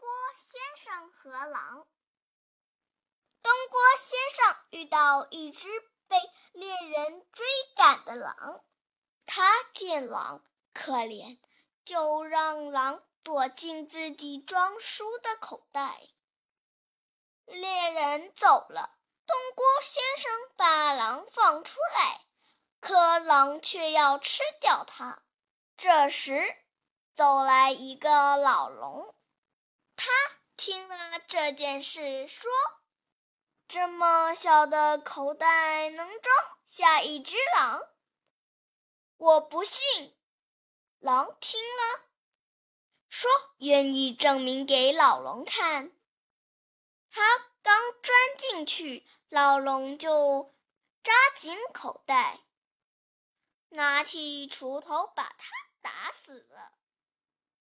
锅先生和狼。东郭先生遇到一只被猎人追赶的狼，他见狼可怜，就让狼躲进自己装书的口袋。猎人走了，东郭先生把狼放出来，可狼却要吃掉它。这时，走来一个老龙，这件事，说。这么小的口袋能装下一只狼？我不信。狼听了，说愿意证明给老龙看。他刚钻进去，老龙就扎紧口袋，拿起锄头把他打死了。